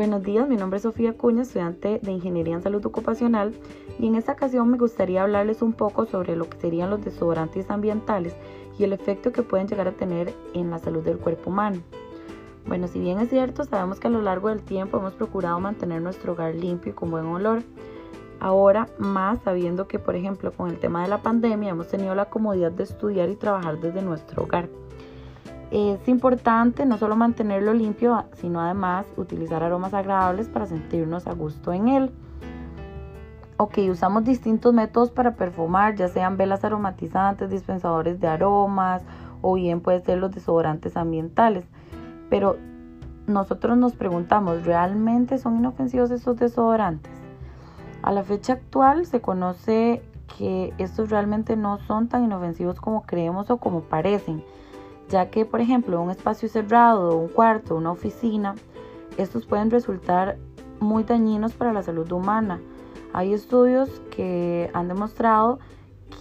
Buenos días, mi nombre es Sofía Cuña, estudiante de Ingeniería en Salud Ocupacional y en esta ocasión me gustaría hablarles un poco sobre lo que serían los desodorantes ambientales y el efecto que pueden llegar a tener en la salud del cuerpo humano. Bueno, si bien es cierto, sabemos que a lo largo del tiempo hemos procurado mantener nuestro hogar limpio y con buen olor. Ahora más sabiendo que, por ejemplo, con el tema de la pandemia hemos tenido la comodidad de estudiar y trabajar desde nuestro hogar. Es importante no solo mantenerlo limpio, sino además utilizar aromas agradables para sentirnos a gusto en él. Ok, usamos distintos métodos para perfumar, ya sean velas aromatizantes, dispensadores de aromas o bien puede ser los desodorantes ambientales. Pero nosotros nos preguntamos, ¿realmente son inofensivos estos desodorantes? A la fecha actual se conoce que estos realmente no son tan inofensivos como creemos o como parecen ya que por ejemplo un espacio cerrado, un cuarto, una oficina, estos pueden resultar muy dañinos para la salud humana. Hay estudios que han demostrado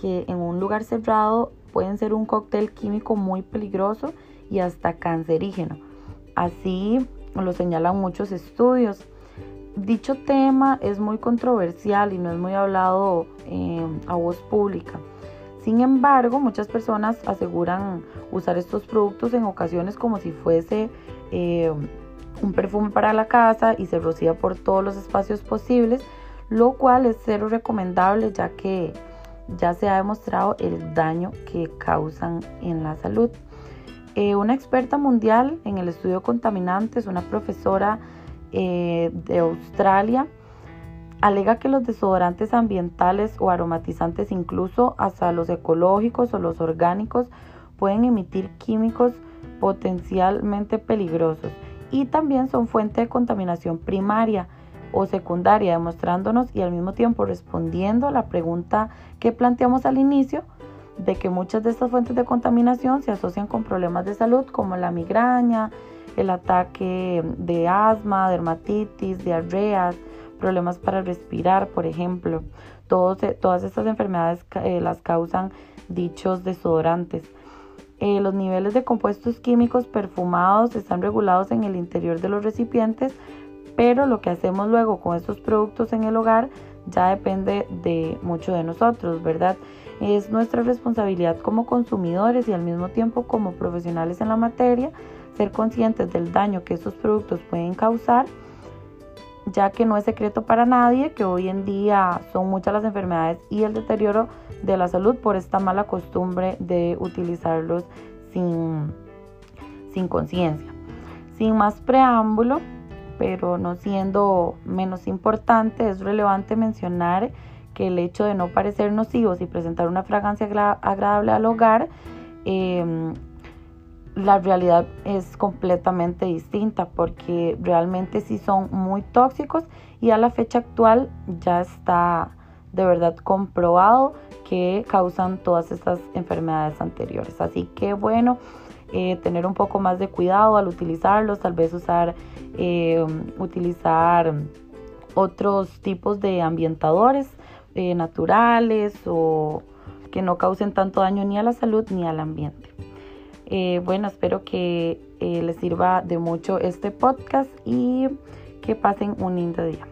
que en un lugar cerrado pueden ser un cóctel químico muy peligroso y hasta cancerígeno. Así lo señalan muchos estudios. Dicho tema es muy controversial y no es muy hablado eh, a voz pública. Sin embargo, muchas personas aseguran usar estos productos en ocasiones como si fuese eh, un perfume para la casa y se rocía por todos los espacios posibles, lo cual es cero recomendable ya que ya se ha demostrado el daño que causan en la salud. Eh, una experta mundial en el estudio de contaminantes, una profesora eh, de Australia, alega que los desodorantes ambientales o aromatizantes, incluso hasta los ecológicos o los orgánicos, pueden emitir químicos potencialmente peligrosos y también son fuente de contaminación primaria o secundaria, demostrándonos y al mismo tiempo respondiendo a la pregunta que planteamos al inicio de que muchas de estas fuentes de contaminación se asocian con problemas de salud como la migraña, el ataque de asma, dermatitis, diarreas, problemas para respirar, por ejemplo. Eh, todas estas enfermedades eh, las causan dichos desodorantes. Eh, los niveles de compuestos químicos perfumados están regulados en el interior de los recipientes, pero lo que hacemos luego con estos productos en el hogar ya depende de mucho de nosotros, ¿verdad? Es nuestra responsabilidad como consumidores y al mismo tiempo como profesionales en la materia ser conscientes del daño que estos productos pueden causar ya que no es secreto para nadie que hoy en día son muchas las enfermedades y el deterioro de la salud por esta mala costumbre de utilizarlos sin, sin conciencia. Sin más preámbulo, pero no siendo menos importante, es relevante mencionar que el hecho de no parecer nocivos y presentar una fragancia agradable al hogar eh, la realidad es completamente distinta porque realmente sí son muy tóxicos y a la fecha actual ya está de verdad comprobado que causan todas estas enfermedades anteriores. Así que bueno, eh, tener un poco más de cuidado al utilizarlos, tal vez usar, eh, utilizar otros tipos de ambientadores eh, naturales o que no causen tanto daño ni a la salud ni al ambiente. Eh, bueno, espero que eh, les sirva de mucho este podcast y que pasen un lindo día.